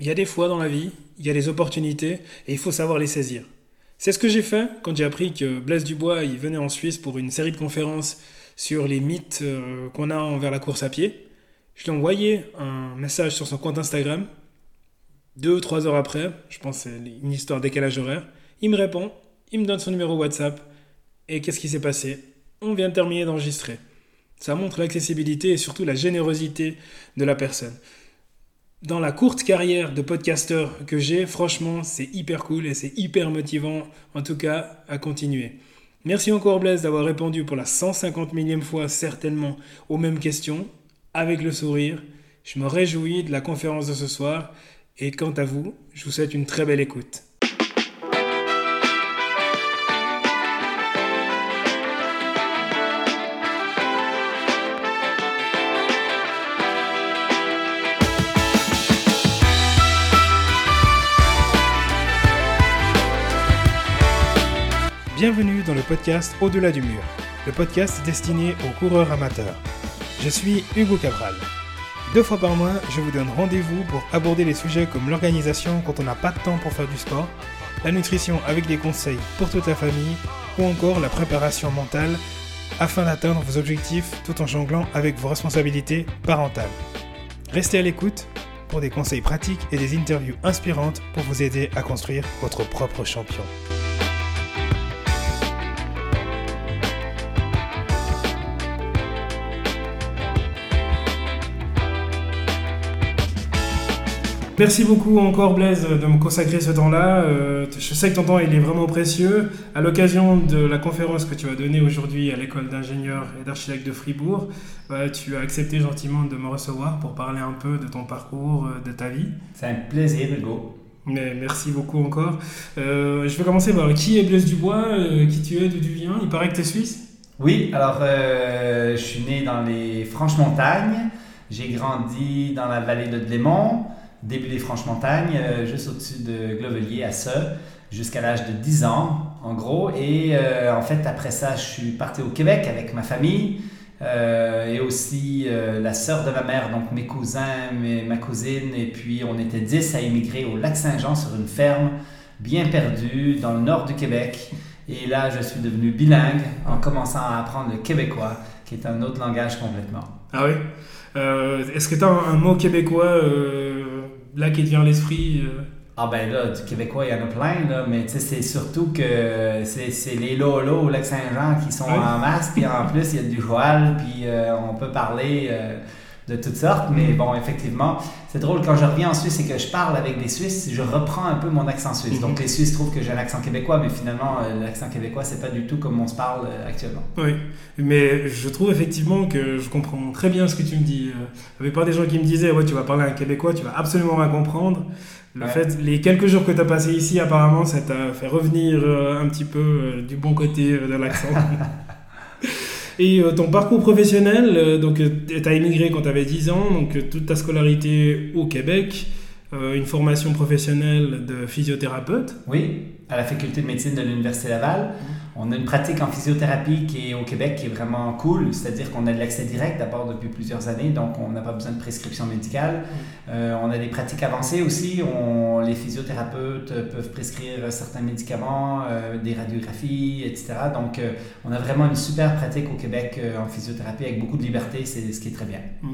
Il y a des fois dans la vie, il y a des opportunités et il faut savoir les saisir. C'est ce que j'ai fait quand j'ai appris que Blaise Dubois il venait en Suisse pour une série de conférences sur les mythes euh, qu'on a envers la course à pied. Je lui ai envoyé un message sur son compte Instagram. Deux ou trois heures après, je pense c'est une histoire décalage horaire, il me répond, il me donne son numéro WhatsApp. Et qu'est-ce qui s'est passé? On vient de terminer d'enregistrer. Ça montre l'accessibilité et surtout la générosité de la personne dans la courte carrière de podcasteur que j'ai, franchement, c'est hyper cool et c'est hyper motivant, en tout cas, à continuer. Merci encore Blaise d'avoir répondu pour la 150 millième fois certainement aux mêmes questions, avec le sourire. Je me réjouis de la conférence de ce soir et quant à vous, je vous souhaite une très belle écoute. Bienvenue dans le podcast Au-delà du mur, le podcast destiné aux coureurs amateurs. Je suis Hugo Cabral. Deux fois par mois, je vous donne rendez-vous pour aborder les sujets comme l'organisation quand on n'a pas de temps pour faire du sport, la nutrition avec des conseils pour toute la famille ou encore la préparation mentale afin d'atteindre vos objectifs tout en jonglant avec vos responsabilités parentales. Restez à l'écoute pour des conseils pratiques et des interviews inspirantes pour vous aider à construire votre propre champion. Merci beaucoup encore Blaise de me consacrer ce temps-là. Euh, je sais que ton temps il est vraiment précieux. À l'occasion de la conférence que tu vas donner aujourd'hui à l'école d'ingénieurs et d'architectes de Fribourg, bah, tu as accepté gentiment de me recevoir pour parler un peu de ton parcours, euh, de ta vie. C'est un plaisir Hugo. Mais merci beaucoup encore. Euh, je vais commencer par qui est Blaise Dubois, qui tu es, d'où tu viens? Il paraît que tu es suisse Oui, alors je suis né dans les Franches-Montagnes. J'ai grandi dans la vallée de Dlémont début des Franches-Montagnes, euh, juste au-dessus de Glovelier à Ce, jusqu'à l'âge de 10 ans, en gros. Et euh, en fait, après ça, je suis parti au Québec avec ma famille. Euh, et aussi la sœur de ma mère, donc mes cousins, ma cousine, et puis on était 10 à émigrer au lac Saint-Jean sur une ferme bien perdue dans le nord du Québec. Et là, je suis devenu bilingue en commençant à apprendre le québécois, qui est un autre langage complètement. Ah oui? Est-ce que tu as un, mot québécois là qui vient l'esprit euh? Ah ben là, du québécois, il y en a plein, là, mais c'est surtout que c'est les lolos au Lac-Saint-Jean qui sont en masse, puis en plus, il y a du joual, puis euh, on peut parler euh, de toutes sortes, mais bon, effectivement, c'est drôle, quand je reviens en Suisse et que je parle avec des Suisses, je reprends un peu mon accent suisse. Mhm. Donc les Suisses trouvent que j'ai un accent québécois, mais finalement, l'accent québécois, c'est pas du tout comme on se parle actuellement. Oui, mais je trouve effectivement que je comprends très bien ce que tu me dis. Il y avait pas des gens qui me disaient, ouais, tu vas parler un québécois, tu vas absolument rien comprendre. Le fait, les quelques jours que tu as passé ici, apparemment, ça t'a fait revenir euh, un petit peu euh, du bon côté euh, de l'accent. Et ton parcours professionnel, donc tu as émigré quand tu avais 10 ans, donc toute ta scolarité au Québec, une formation professionnelle de physiothérapeute. Oui, à la faculté de médecine de l'Université Laval. Mmh. On a une pratique en physiothérapie qui est au Québec qui est vraiment cool, c'est-à-dire qu'on a de l'accès direct d'abord depuis plusieurs années, donc on n'a pas besoin de prescription médicale. Euh, on a des pratiques avancées aussi, on, les physiothérapeutes peuvent prescrire certains médicaments, euh, des radiographies, etc. Donc euh, on a vraiment une super pratique au Québec en physiothérapie avec beaucoup de liberté, c'est ce qui est très bien. Mm.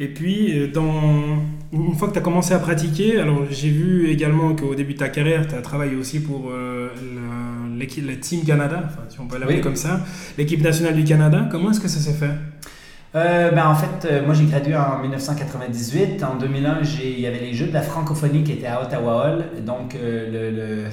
Et puis, dans... une fois que tu as commencé à pratiquer, alors j'ai vu également qu'au début de ta carrière, tu as travaillé aussi pour l'équipe, la Team Canada, si on peut l'appeler comme ça, l'équipe nationale du Canada. Comment est-ce que ça s'est fait? Euh, ben, en fait, euh, moi j'ai gradué en 1998. En 2001, il y avait les Jeux de la francophonie qui étaient à Ottawa Hall. Donc euh, le,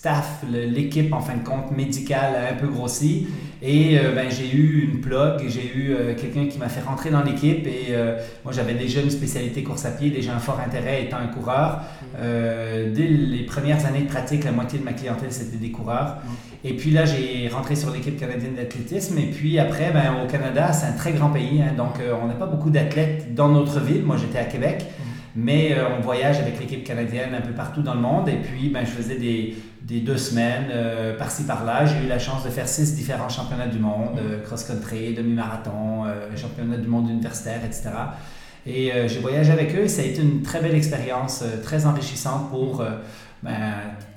staff, l'équipe en fin de compte médicale a un peu grossi. Et ben, j'ai eu une plug, j'ai eu quelqu'un qui m'a fait rentrer dans l'équipe. Et moi j'avais déjà une spécialité course à pied, déjà un fort intérêt étant un coureur. dès les premières années de pratique, la moitié de ma clientèle c'était des coureurs. Et puis là, j'ai rentré sur l'équipe canadienne d'athlétisme. Et puis après, ben, au Canada, c'est un très grand pays. Hein. donc, euh, on n'a pas beaucoup d'athlètes dans notre ville. Moi, j'étais à Québec. Mais euh, on voyage avec l'équipe canadienne un peu partout dans le monde. Et puis, ben, je faisais des, des deux semaines euh, par-ci par-là. J'ai eu la chance de faire six différents championnats du monde, mhm. cross-country, demi-marathon, championnat du monde universitaire, etc. Et j'ai voyagé avec eux et ça a été une très belle expérience, très enrichissante pour ben,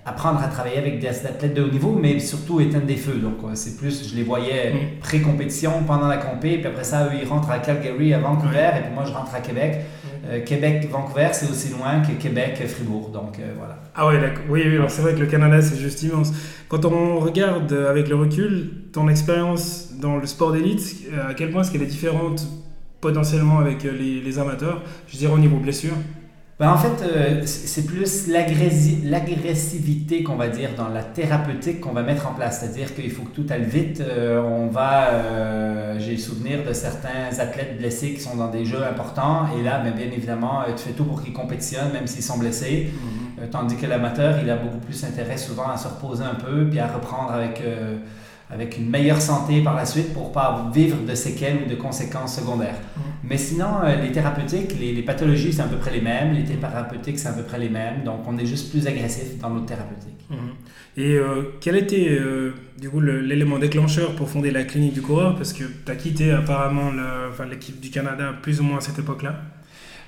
apprendre à travailler avec des athlètes de haut niveau, mais surtout éteindre des feux. Donc, c'est plus, je les voyais mm. pré-compétition, pendant la compé, puis après ça, eux, ils rentrent à Calgary, à Vancouver, et puis moi, je rentre à Québec. Euh, Québec-Vancouver, c'est aussi loin que Québec-Fribourg. Donc, euh, voilà. Ah ouais, oui, oui, c'est vrai que le Canada, c'est juste immense. Quand on regarde avec le recul, ton expérience dans le sport d'élite, euh, à quel point est-ce qu'elle est différente potentiellement avec les, les amateurs? Je dirais au niveau blessure ben, en fait, euh, c'est plus l'agressivité qu'on va dire dans la thérapeutique qu'on va mettre en place. C'est-à-dire qu'il faut que tout aille vite. Euh, on va, euh, j'ai le souvenir de certains athlètes blessés qui sont dans des jeux importants. Et là, ben, bien évidemment, tu fais tout pour qu'ils compétitionnent, même s'ils sont blessés. Mm-hmm. tandis que l'amateur, il a beaucoup plus intérêt souvent à se reposer un peu, puis à reprendre avec avec une meilleure santé par la suite pour pas vivre de séquelles ou de conséquences secondaires. Mm. Mais sinon, euh, les thérapeutiques, les, pathologies, c'est à peu près les mêmes. Les thérapeutiques, c'est à peu près les mêmes. Donc, on est juste plus agressif dans notre thérapeutique. Mm. Et euh, quel était euh, du coup l'élément déclencheur pour fonder la clinique du coureur Parce que tu as quitté apparemment l'équipe du Canada plus ou moins à cette époque-là.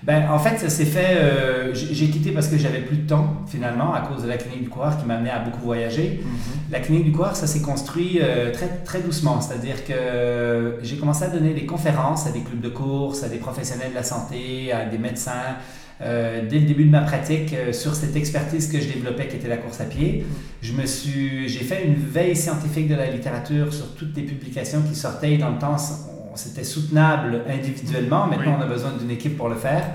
Ben, en fait, ça s'est fait. Euh, j'ai quitté parce que j'avais plus de temps, finalement, à cause de la clinique du coureur qui m'a amené à beaucoup voyager. Mhm. La clinique du coureur, ça s'est construit euh, très, très doucement. C'est-à-dire que j'ai commencé à donner des conférences à des clubs de course, à des professionnels de la santé, à des médecins. Euh, dès le début de ma pratique sur cette expertise que je développais qui était la course à pied. Mhm. Je me suis, j'ai fait une veille scientifique de la littérature sur toutes les publications qui sortaient dans le temps c'était soutenable individuellement. Maintenant, on a besoin d'une équipe pour le faire.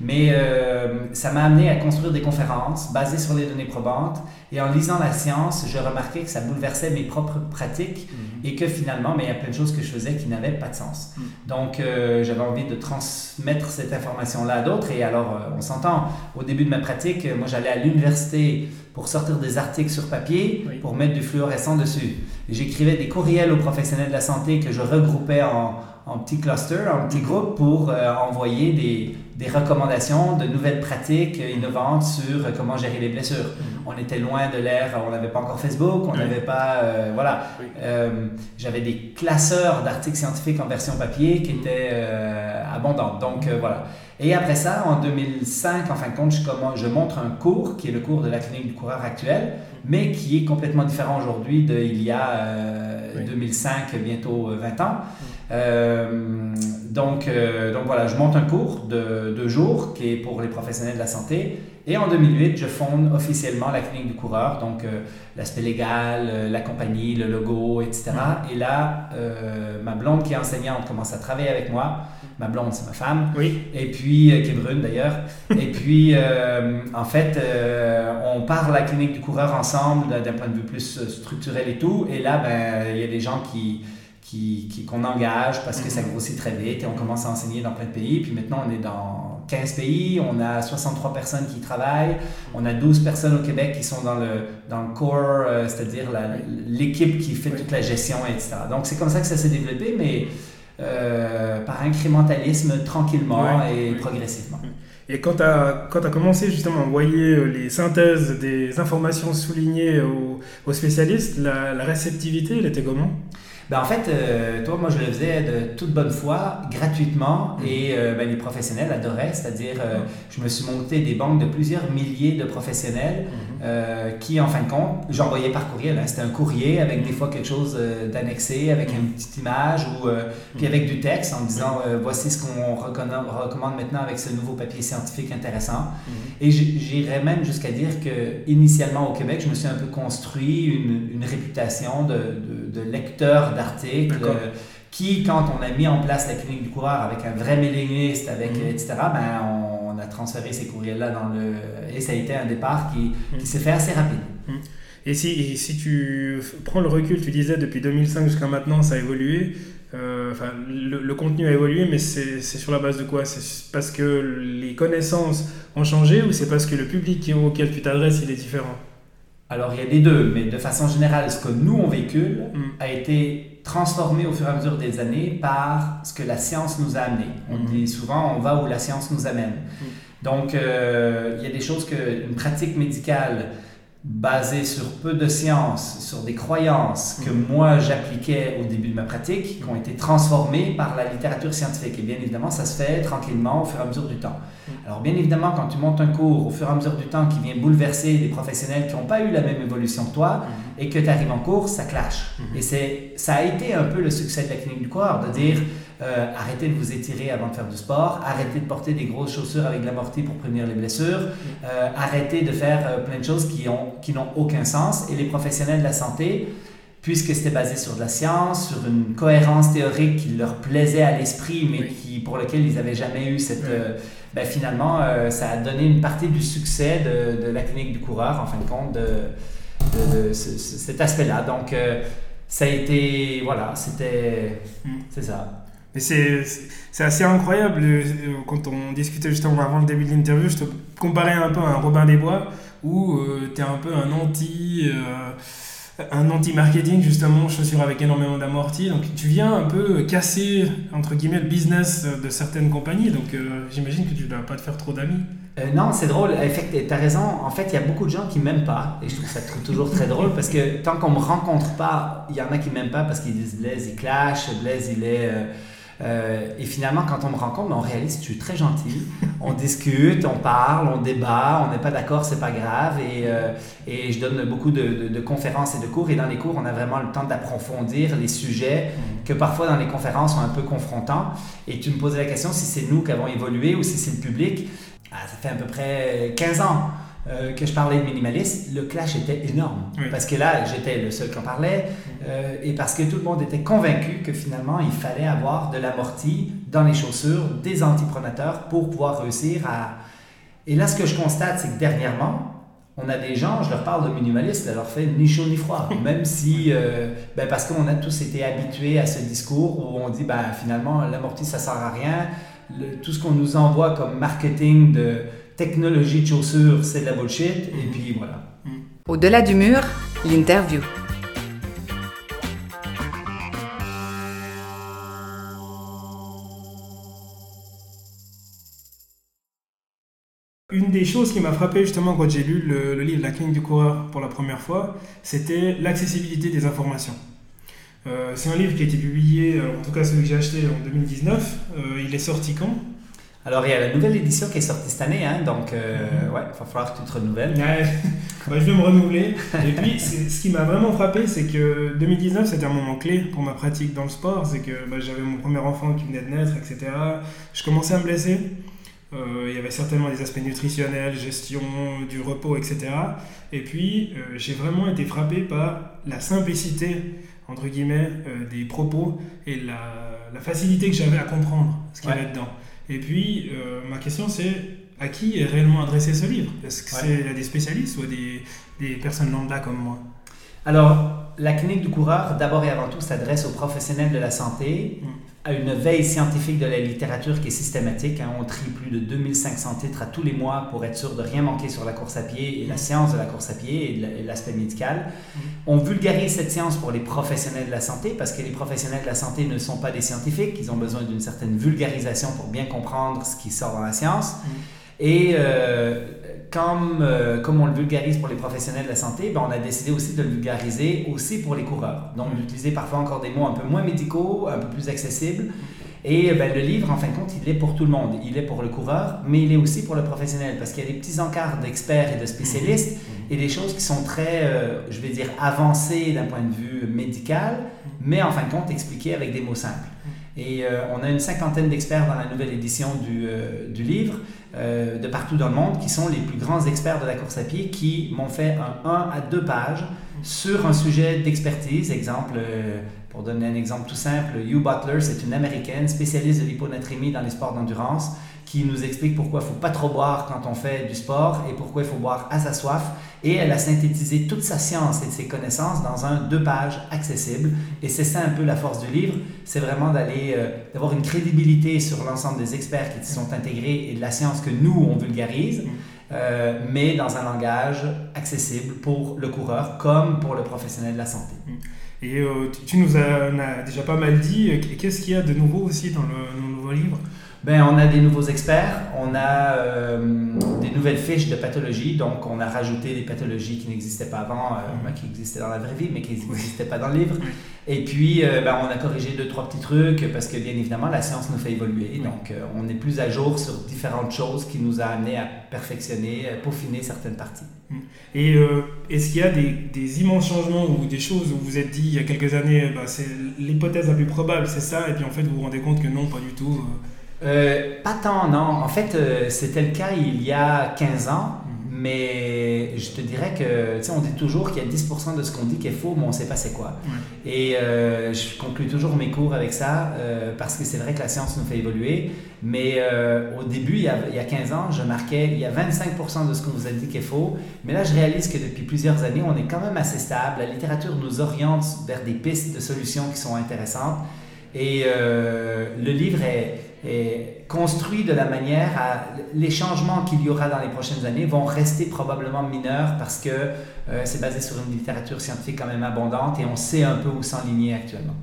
Mais euh, ça m'a amené à construire des conférences basées sur les données probantes. Et en lisant la science, je remarquais que ça bouleversait mes propres pratiques mhm. et que finalement, mais il y a plein de choses que je faisais qui n'avaient pas de sens. Mhm. Donc, euh, j'avais envie de transmettre cette information-là à d'autres. Et alors, euh, on s'entend, au début de ma pratique, moi, j'allais à l'université pour sortir des articles sur papier, pour mettre du fluorescent dessus. J'écrivais des courriels aux professionnels de la santé que je regroupais en, en petits clusters, en petits groupes pour euh, envoyer des, des, recommandations de nouvelles pratiques innovantes sur comment gérer les blessures. Mhm. On était loin de l'ère, on n'avait pas encore Facebook, on n'avait pas... Euh, voilà. Euh, j'avais des classeurs d'articles scientifiques en version papier qui étaient abondants. Donc voilà. Et après ça, en 2005, en fin de compte, je, je montre un cours qui est le cours de la clinique du coureur actuel, mais qui est complètement différent aujourd'hui d'il y a 2005, bientôt 20 ans. Euh, donc, euh, donc voilà, je monte un cours de deux jours qui est pour les professionnels de la santé. Et en 2008, je fonde officiellement la clinique du coureur, donc euh, l'aspect légal, la compagnie, le logo, etc. Mm. Et là, ma blonde qui est enseignante commence à travailler avec moi. Ma blonde, c'est ma femme. Oui. Et puis, qui est brune d'ailleurs. et puis, en fait, on part la clinique du coureur ensemble d'un point de vue plus structurel et tout. Et là, ben, il y a des gens qui qu'on engage parce que ça mhm. grossit très vite et on commence à enseigner dans plein de pays. Puis maintenant, on est dans 15 pays, on a 63 personnes qui travaillent, on a 12 personnes au Québec qui sont dans le, dans le core, euh, c'est-à-dire l'équipe qui fait toute la gestion, etc. Donc c'est comme ça que ça s'est développé, mais euh, par incrémentalisme, tranquillement et progressivement. Et quand tu as, as, commencé justement à envoyer euh, les synthèses des informations soulignées aux, aux spécialistes, la, la réceptivité, elle était comment? Ben, en fait, euh, toi, moi, je le faisais de toute bonne foi, gratuitement, mm. et euh, ben, les professionnels adoraient, c'est-à-dire, euh, je me suis monté des banques de plusieurs milliers de professionnels mm-hmm. qui, en fin de compte, j'envoyais par courriel. Hein. C'était un courrier avec des fois quelque chose d'annexé, avec une petite image, ou puis avec du texte en disant, voici ce qu'on recommande maintenant avec ce nouveau papier scientifique intéressant. Et j'irais même jusqu'à dire que, initialement au Québec, je me suis un peu construit une, une réputation de, de, de lecteur d'articles euh, qui, quand on a mis en place la clinique du coureur avec un vrai méliniste, avec, mm. etc., ben, on, a transféré ces courriels-là dans le... Et ça a été un départ qui, qui s'est fait assez rapide. Mm. Et si, si tu prends le recul, tu disais depuis 2005 jusqu'à maintenant, ça a évolué. Euh, enfin, le, contenu a évolué, mais c'est sur la base de quoi? C'est parce que les connaissances ont changé ou c'est parce que le public auquel tu t'adresses, il est différent? Alors, il y a des deux, mais de façon générale, ce que nous, on véhicule, mm. a été transformé au fur et à mesure des années par ce que la science nous a amené. On mm. dit souvent, on va où la science nous amène. Mm. Donc, euh, il y a des choses que, une pratique médicale basé sur peu de sciences, sur des croyances que Mhm. moi j'appliquais au début de ma pratique, qui ont été transformées par la littérature scientifique. Et bien évidemment, ça se fait tranquillement au fur et à mesure du temps. Mhm. Alors bien évidemment, quand tu montes un cours au fur et à mesure du temps qui vient bouleverser des professionnels qui n'ont pas eu la même évolution que toi, et que tu arrives en cours, ça clash. Et c'est, ça a été un peu le succès de la clinique du corps, de dire euh, arrêtez de vous étirer avant de faire du sport, arrêtez de porter des grosses chaussures avec de l'amorti pour prévenir les blessures, euh, arrêtez de faire euh, plein de choses qui, ont, qui n'ont aucun sens. Et les professionnels de la santé, puisque c'était basé sur de la science, sur une cohérence théorique qui leur plaisait à l'esprit, mais qui, pour lequel ils n'avaient jamais eu cette... Ben, finalement, ça a donné une partie du succès de, de la clinique du coureur, en fin de compte, de, de, de ce- ce- cet aspect-là. Donc, ça a été... Voilà, c'était... Mm. C'est ça. Mais c'est assez incroyable. euh, Quand on discutait justement avant le début de l'interview, je te comparais un peu à un Robin des Bois où tu es un peu un anti. euh, un anti-marketing justement, chaussures avec énormément d'amorti. Donc tu viens un peu casser entre guillemets le business de certaines compagnies. Donc euh, j'imagine que tu ne dois pas te faire trop d'amis. Euh, non, c'est drôle. Tu as raison. En fait, il y a beaucoup de gens qui m'aiment pas. Et je trouve ça toujours très drôle parce que tant qu'on me rencontre pas, il y en a qui m'aiment pas parce qu'ils disent Blaise, il clash, Blaise, il est. euh, euh, et finalement, quand on me rencontre, ben, on réalise que je suis très gentil. On discute, on parle, on débat, on n'est pas d'accord, c'est pas grave. Et, euh, et je donne beaucoup de, de- de conférences et de cours. Et dans les cours, on a vraiment le temps d'approfondir les sujets que parfois dans les conférences sont un peu confrontants. Et tu me posais la question si c'est nous qui avons évolué ou si c'est le public. Ah, ça fait à peu près 15 ans euh, que je parlais de minimalisme. Le clash était énorme. Oui. Parce que là, j'étais le seul qui en parlait. Euh, et parce que tout le monde était convaincu que finalement, il fallait avoir de l'amorti dans les chaussures, des antipronateurs pour pouvoir réussir à... Et là, ce que je constate, c'est que dernièrement, on a des gens, je leur parle de minimalisme, ça leur fait ni chaud ni froid. Même si, euh, ben parce qu'on a tous été habitués à ce discours où on dit, ben finalement, l'amorti, ça sert à rien. Le- tout ce qu'on nous envoie comme marketing de technologie de chaussures, c'est de la bullshit. Et puis voilà. Au-delà du mur, l'interview. Une des choses qui m'a frappé justement quand j'ai lu le, le livre La clinique du coureur pour la première fois, c'était l'accessibilité des informations. Euh, c'est un livre qui a été publié, euh, en tout cas celui que j'ai acheté en 2019. Euh, il est sorti quand? Alors, il y a la nouvelle édition qui est sortie cette année, hein, donc euh, ouais, il va falloir que tu te renouvelles. Ouais, bah, je vais me renouveler. Et puis, ce qui m'a vraiment frappé, c'est que 2019, c'était un moment clé pour ma pratique dans le sport. C'est que bah, j'avais mon premier enfant qui venait de naître, etc. Je commençais à me blesser. Euh, il y avait certainement des aspects nutritionnels, gestion du repos, etc. Et puis, euh, j'ai vraiment été frappé par la simplicité, entre guillemets, euh, des propos et la, la facilité que j'avais à comprendre ce qu'il y Ouais. avait dedans. Et puis, ma question, c'est à qui est réellement adressé ce livre? Est-ce que Ouais. c'est à des spécialistes ou à des, des personnes lambda comme moi? Alors, la clinique du coureur, d'abord et avant tout, s'adresse aux professionnels de la santé, à une veille scientifique de la littérature qui est systématique. hein. On trie plus de 2500 titres à tous les mois pour être sûr de rien manquer sur la course à pied et la science de la course à pied et l'aspect médical. On vulgarise cette science pour les professionnels de la santé parce que les professionnels de la santé ne sont pas des scientifiques. Ils ont besoin d'une certaine vulgarisation pour bien comprendre ce qui sort dans la science. Et euh, comme, euh, comme on le vulgarise pour les professionnels de la santé, ben, on a décidé aussi de le vulgariser aussi pour les coureurs. Donc d'utiliser parfois encore des mots un peu moins médicaux, un peu plus accessibles. Et ben, le livre, en fin de compte, il est pour tout le monde. Il est pour le coureur, mais il est aussi pour le professionnel parce qu'il y a des petits encarts d'experts et de spécialistes et des choses qui sont très, euh, je vais dire, avancées d'un point de vue médical, mais en fin de compte expliquées avec des mots simples. Et euh, on a une cinquantaine d'experts dans la nouvelle édition du, euh, du livre, euh, de partout dans le monde, qui sont les plus grands experts de la course à pied, qui m'ont fait un 1 à 2 pages sur un sujet d'expertise. Exemple, euh, pour donner un exemple tout simple, Hugh Butler, c'est une américaine spécialiste de l'hyponatrémie dans les sports d'endurance, qui nous explique pourquoi il ne faut pas trop boire quand on fait du sport et pourquoi il faut boire à sa soif. Et elle a synthétisé toute sa science et ses connaissances dans un deux pages accessible. Et c'est ça un peu la force du livre, c'est vraiment d'aller, euh, d'avoir une crédibilité sur l'ensemble des experts qui sont intégrés et de la science que nous, on vulgarise, euh, mais dans un langage accessible pour le coureur comme pour le professionnel de la santé. Et euh, tu- nous en as déjà pas mal dit. Qu'est-ce qu'il y a de nouveau aussi dans le, dans le nouveau livre? Ben, on a des nouveaux experts, on a euh, des nouvelles fiches de pathologie, donc on a rajouté des pathologies qui n'existaient pas avant, euh, ben, qui existaient dans la vraie vie, mais qui n'existaient pas dans le livre. Et puis, euh, ben, on a corrigé deux, trois petits trucs, parce que bien évidemment, la science nous fait évoluer, donc on est plus à jour sur différentes choses qui nous a amené à perfectionner, à peaufiner certaines parties. Et est-ce qu'il y a des, des, immenses changements ou des choses où vous vous êtes dit il y a quelques années, ben, c'est l'hypothèse la plus probable, c'est ça, et puis en fait vous vous rendez compte que non, pas du tout euh, pas tant, non. En fait, euh, c'était le cas il y a 15 ans, mhm. mais je te dirais que, tu sais, on dit toujours qu'il y a 10% de ce qu'on dit qui est faux, mais on ne sait pas c'est quoi. Et euh, je conclue toujours mes cours avec ça, parce que c'est vrai que la science nous fait évoluer, mais au début, il y, a, il y, a, 15 ans, je marquais, il y a 25% de ce qu'on vous a dit qui est faux, mais là, je réalise que depuis plusieurs années, on est quand même assez stable. La littérature nous oriente vers des pistes de solutions qui sont intéressantes. Et le livre est est construit de la manière à les changements qu'il y aura dans les prochaines années vont rester probablement mineurs parce que euh, c'est basé sur une littérature scientifique quand même abondante et on sait un peu où s'enligner actuellement.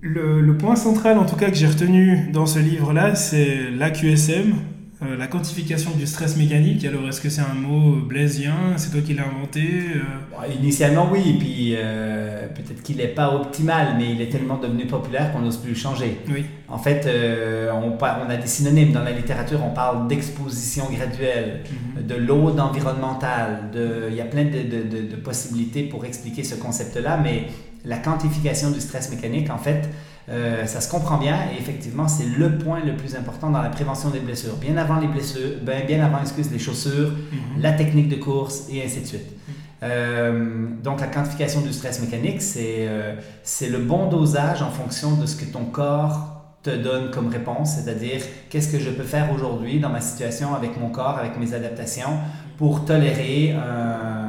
Le, le, point central, en tout cas, que j'ai retenu dans ce livre-là, c'est l'AQSM, euh, la quantification du stress mécanique, alors est-ce que c'est un mot blaisien? C'est toi qui l'as inventé euh? Initialement, oui, et puis euh, peut-être qu'il n'est pas optimal, mais il est tellement devenu populaire qu'on n'ose plus le changer. Oui. En fait, on, on, a des synonymes dans la littérature, on parle d'exposition graduelle, mhm. de load environnementale, de, il y a plein de, de, de possibilités pour expliquer ce concept-là, mais la quantification du stress mécanique, en fait, euh, ça se comprend bien et effectivement, c'est le point le plus important dans la prévention des blessures. Bien avant les blessures, ben, bien avant, excuse, les chaussures, mhm. la technique de course et ainsi de suite. Mhm. Euh, donc, la quantification du stress mécanique, c'est euh, c'est le bon dosage en fonction de ce que ton corps te donne comme réponse, c'est-à-dire qu'est-ce que je peux faire aujourd'hui dans ma situation avec mon corps, avec mes adaptations pour tolérer un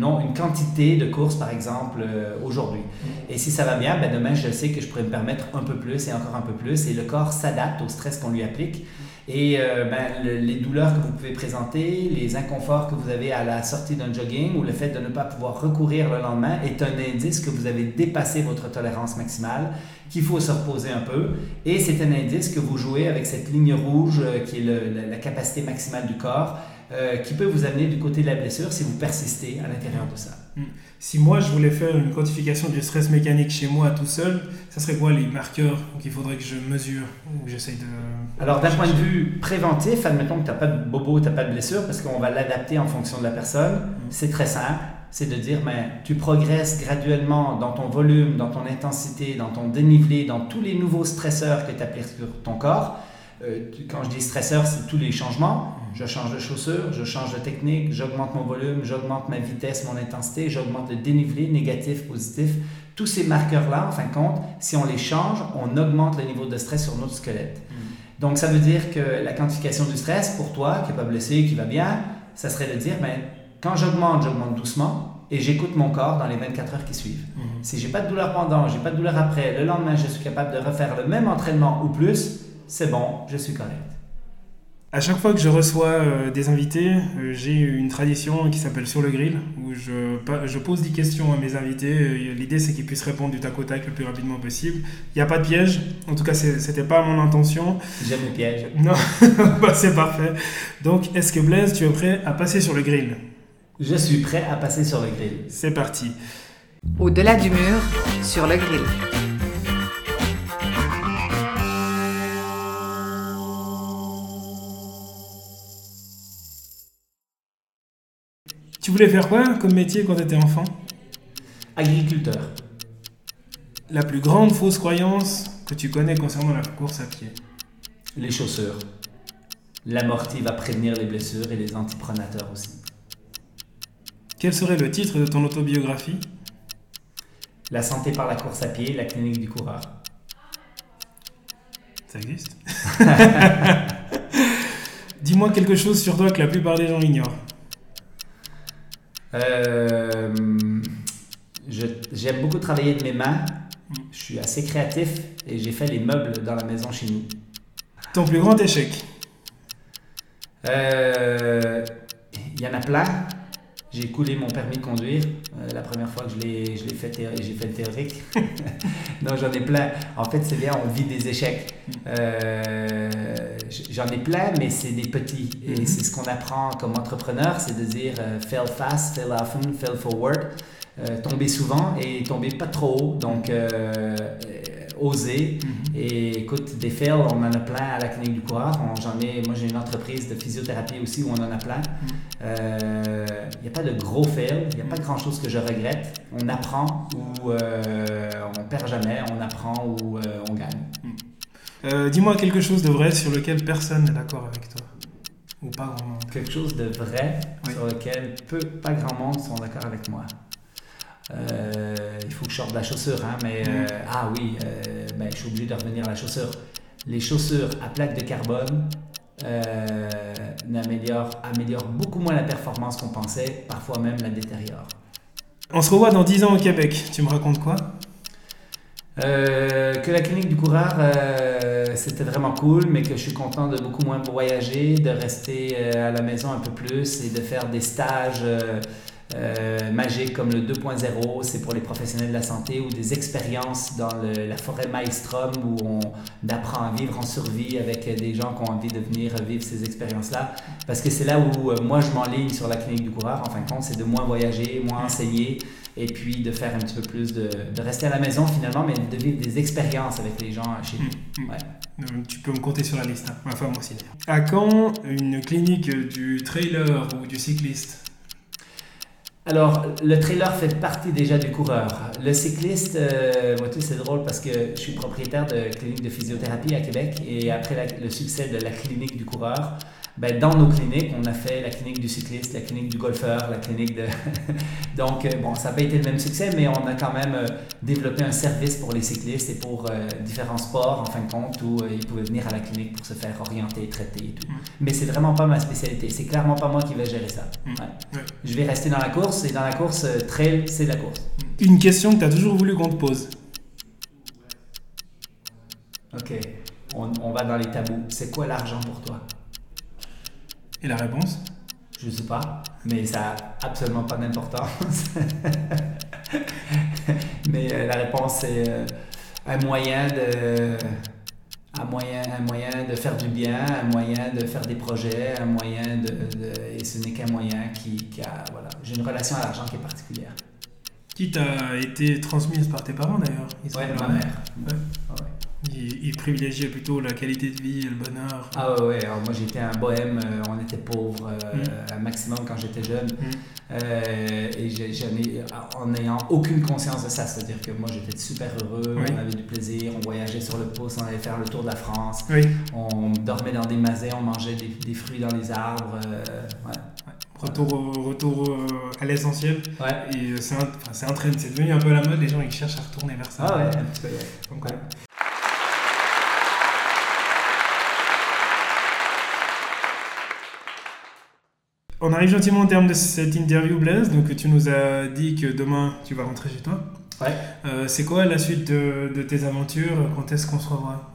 non, une quantité de courses, par exemple, euh, aujourd'hui. Et si ça va bien, ben demain, je sais que je pourrais me permettre un peu plus et encore un peu plus. Et le corps s'adapte au stress qu'on lui applique. Et euh, ben, les douleurs que vous pouvez présenter, les inconforts que vous avez à la sortie d'un jogging ou le fait de ne pas pouvoir recourir le lendemain est un indice que vous avez dépassé votre tolérance maximale, qu'il faut se reposer un peu. Et c'est un indice que vous jouez avec cette ligne rouge euh, qui est la capacité maximale du corps euh, qui peut vous amener du côté de la blessure si vous persistez à l'intérieur de ça. Hmm. Si moi je voulais faire une quantification du stress mécanique chez moi tout seul, ça serait quoi les marqueurs qu'il faudrait que je mesure ou j'essaye de... Alors d'un point de vue préventif, admettons que tu n'as pas de bobo, tu n'as pas de blessure, parce qu'on va l'adapter en fonction de la personne, hmm. c'est très simple. C'est de dire, ben, tu progresses graduellement dans ton volume, dans ton intensité, dans ton dénivelé, dans tous les nouveaux stresseurs que tu appliques sur ton corps. Euh, quand je dis stresseur, c'est tous les changements. Je change de chaussure, je change de technique, j'augmente mon volume, j'augmente ma vitesse, mon intensité, j'augmente le dénivelé, négatif, positif. Tous ces marqueurs-là, en fin de compte, si on les change, on augmente le niveau de stress sur notre squelette. Mm. Donc, ça veut dire que la quantification du stress, pour toi, qui n'est pas blessé, qui va bien, ça serait de dire, ben, quand j'augmente, j'augmente doucement et j'écoute mon corps dans les 24 heures qui suivent. Mm. Si j'ai pas de douleur pendant, j'ai pas de douleur après, le lendemain, je suis capable de refaire le même entraînement ou plus, c'est bon, je suis correct. À chaque fois que je reçois euh, des invités, euh, j'ai une tradition qui s'appelle Sur le grill, où je, je, pose 10 questions à mes invités. Euh, l'idée, c'est qu'ils puissent répondre du tac au tac le plus rapidement possible. Il n'y a pas de piège, en tout cas, c'était pas mon intention. J'aime les pièges. Non, bah, c'est parfait. Donc, est-ce que Blaise, tu es prêt à passer sur le grill? Je suis prêt à passer sur le grill. C'est parti. Au-delà du mur, sur le grill. Tu voulais faire quoi comme métier quand tu étais enfant? Agriculteur. La plus grande fausse croyance que tu connais concernant la course à pied? Les chaussures. L'amorti va prévenir les blessures et les antipronateurs aussi. Quel serait le titre de ton autobiographie? La santé par la course à pied, la clinique du coureur. Ça existe? Dis-moi quelque chose sur toi que la plupart des gens ignorent. Euh, J'aime beaucoup travailler de mes mains. Je suis assez créatif et j'ai fait les meubles dans la maison chez nous. Ton plus grand échec? Euh, Il y en a plein. J'ai coulé mon permis de conduire euh, la première fois que je l'ai je l'ai fait, j'ai fait le théorique. non, j'en ai plein. En fait, c'est bien, on vit des échecs. Euh, j'en ai plein, mais c'est des petits. Et Mhm. c'est ce qu'on apprend comme entrepreneur, c'est de dire euh, fail fast, fail often, fail forward. Tomber souvent et tomber pas trop haut. Donc, euh, euh, oser. Et écoute, des fails, on en a plein à la clinique du coureur. J'en ai, moi, j'ai une entreprise de physiothérapie aussi où on en a plein. Il n'y a pas de gros fails, il n'y a pas grand-chose que je regrette. On apprend ou euh, on perd jamais, on apprend ou euh, on gagne. Euh, Dis-moi quelque chose de vrai sur lequel personne n'est d'accord avec toi. Ou pas vraiment. Quelque chose de vrai Oui. sur lequel peu, pas grand monde sont d'accord avec moi. Euh, il faut que je sorte de la chaussure, hein, mais euh, ah oui, euh, ben, je suis obligé de revenir à la chaussure. Les chaussures à plaque de carbone améliorent beaucoup moins la performance qu'on pensait, parfois même la détériorent. On se revoit dans 10 ans au Québec. Tu me racontes quoi? Euh, que la clinique du coureur, euh, c'était vraiment cool, mais que je suis content de beaucoup moins voyager, de rester euh, à la maison un peu plus et de faire des stages euh, magiques comme le 2.0, c'est pour les professionnels de la santé, ou des expériences dans le- la forêt Maelstrom où on apprend à vivre en survie avec des gens qui ont envie de venir vivre ces expériences-là. Parce que c'est là où euh, moi je m'enligne sur la clinique du coureur, en fin de compte, c'est de moins voyager, moins enseigner et puis de faire un petit peu plus de, de rester à la maison finalement, mais de vivre des expériences avec les gens chez nous. Ouais. Euh, Tu peux me compter sur la liste. hein. Enfin, moi aussi. À quand une clinique du trailer ou du cycliste Alors, le trailer fait partie déjà du coureur. Le cycliste, euh, moi, sais, c'est drôle parce que je suis propriétaire de clinique de physiothérapie à Québec et après le succès de la clinique du coureur, ben, dans nos cliniques, on a fait la clinique du cycliste, la clinique du golfeur, la clinique de... Donc, euh, bon, ça n'a pas été le même succès, mais on a quand même euh, développé un service pour les cyclistes et pour euh, différents sports, en fin de compte, où euh, ils pouvaient venir à la clinique pour se faire orienter, traiter et tout. Mm. Mais c'est vraiment pas ma spécialité. C'est clairement pas moi qui vais gérer ça. Mm. Ouais. Je vais rester dans la course et dans la course, trail, c'est de la course. Une question que tu as toujours voulu qu'on te pose. Ok, on, on va dans les tabous. C'est quoi l'argent pour toi? Et la réponse Je sais pas, mais ça a absolument pas d'importance. mais euh, la réponse c'est euh, un moyen de un moyen, un moyen de faire du bien, un moyen de faire des projets, un moyen de, de- et ce n'est qu'un moyen qui, qui a voilà. J'ai une relation à l'argent qui est particulière. Qui t'a été transmise par tes parents d'ailleurs là. ma mère. Ouais. Ouais. Ils, ils privilégiaient plutôt la qualité de vie et le bonheur. Ah ouais, ouais. Alors moi j'étais un bohème, euh, on était pauvres euh, Mm. un maximum quand j'étais jeune. Mm. Euh, et j'ai- ai, en n'ayant aucune conscience de ça, c'est-à-dire que moi j'étais super heureux, Oui. on avait du plaisir, on voyageait sur le pouce, on allait faire le tour de la France, Oui. on dormait dans des masets, on mangeait des, des fruits dans les arbres. ouais. Retour, au- retour à l'essentiel. Ouais. Et c'est un, un trend, c'est devenu un peu la mode, les gens ils cherchent à retourner vers ça. Ah ouais. Donc, Ouais. On arrive gentiment au terme de cette interview, Blaise. Donc, tu nous as dit que demain, tu vas rentrer chez toi. Ouais. Euh, c'est quoi la suite de, de tes aventures? Quand est-ce qu'on se revoit?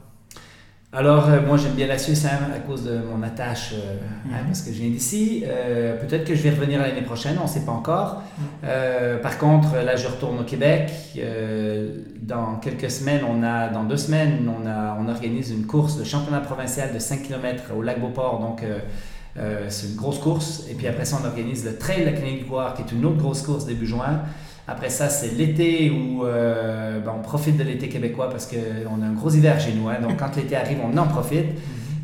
Alors, euh, moi, j'aime bien la Suisse hein, à cause de mon attache, euh, hein, Mhm. parce que je viens d'ici. Euh, Peut-être que je vais revenir l'année prochaine, on ne sait pas encore. Mhm. Par contre, là, je retourne au Québec. Dans quelques semaines, on a, dans deux semaines, on, a, on organise une course, le championnat provincial de 5 km au lac Beauport. Donc, euh, c'est une grosse course. Et puis après ça, on organise le Trail de la Clinique du Coureur, qui est une autre grosse course début juin. Après ça, c'est l'été où euh, ben, on profite de l'été québécois parce qu'on a un gros hiver chez nous. hein. donc, quand l'été arrive, on en profite.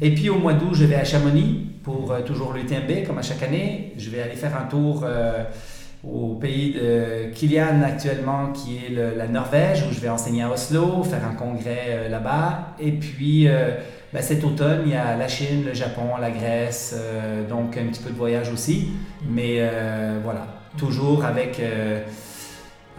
Et puis, au mois d'août, je vais à Chamonix pour euh, toujours l'UTMB, comme à chaque année. Je vais aller faire un tour euh, au pays de Kilian actuellement, qui est le- la Norvège, où je vais enseigner à Oslo, faire un congrès là-bas. Et puis, ben, cet automne, il y a la Chine, le Japon, la Grèce, euh, donc un petit peu de voyage aussi. Mais euh, voilà, toujours avec... euh,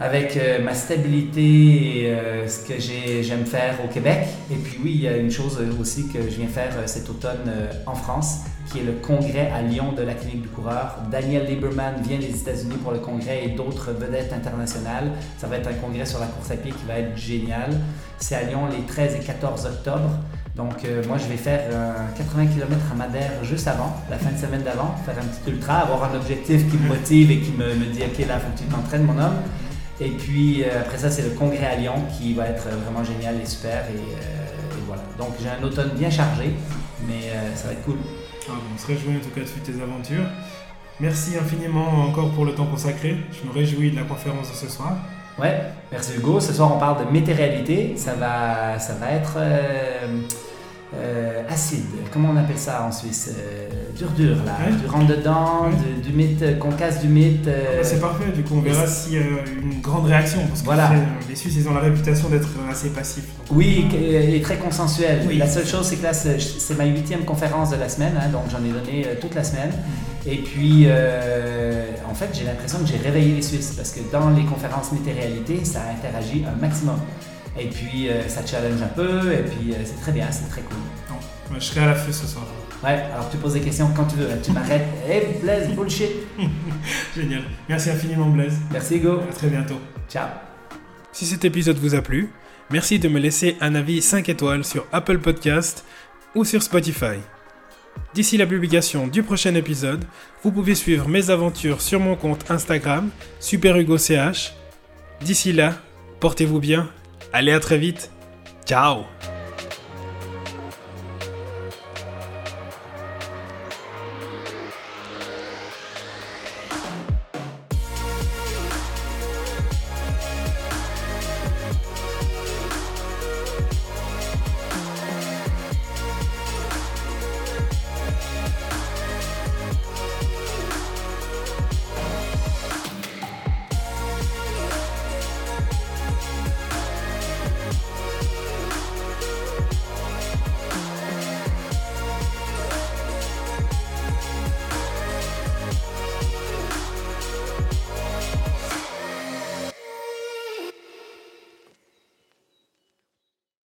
avec ma stabilité et ce que j'ai- j'aime faire au Québec. Et puis oui, il y a une chose aussi que je viens faire cet automne en France, qui est le congrès à Lyon de la clinique du coureur. Daniel Lieberman vient des États-Unis pour le congrès et d'autres vedettes internationales. Ça va être un congrès sur la course à pied qui va être génial. C'est à Lyon les 13 et 14 octobre. Donc, euh, moi, je vais faire euh, 80 km à Madère juste avant, la fin de semaine d'avant, faire un petit ultra, avoir un objectif qui me motive et qui me, dit Ok, là, faut que tu t'entraînes, mon homme. Et puis, euh, après ça, c'est le congrès à Lyon qui va être vraiment génial et super. Et, euh, voilà. Donc, j'ai un automne bien chargé, mais ça va être cool. Ah, on se réjouit en tout cas de suivre tes aventures. Merci infiniment encore pour le temps consacré. Je me réjouis de la conférence de ce soir. Ouais, merci Hugo. Ce soir, on parle de météréalité. Ça va, ça va être euh, euh, acide. Comment on appelle ça en Suisse Euh, Dur, dur, là. Ouais. Du rentre dedans, Ouais. du, du mythe, qu'on casse du mythe. Ah bah, c'est parfait, du coup on verra s'il y a une grande réaction. Parce que Voilà. tu les Suisses ils ont la réputation d'être assez passifs. Oui, et très consensuel. Oui. La seule chose, c'est que là, c'est ma huitième conférence de la semaine, hein, donc j'en ai donné toute la semaine. Et puis, euh, en fait, j'ai l'impression que j'ai réveillé les Suisses parce que dans les conférences météo-réalité, ça interagit un maximum. Et puis, euh, ça challenge un peu, et puis euh, c'est très bien, c'est très cool. Non, ouais, je serai à l'affût ce soir. Ouais, alors tu poses des questions quand tu veux, hein. tu m'arrêtes. Hey, Blaise, bullshit. Génial. Merci infiniment Blaise. Merci, Hugo. À très bientôt. Ciao. Si cet épisode vous a plu, merci de me laisser un avis 5 étoiles sur Apple Podcast ou sur Spotify. D'ici la publication du prochain épisode, vous pouvez suivre mes aventures sur mon compte Instagram, SuperHugoCH. D'ici là, portez-vous bien, allez à très vite, ciao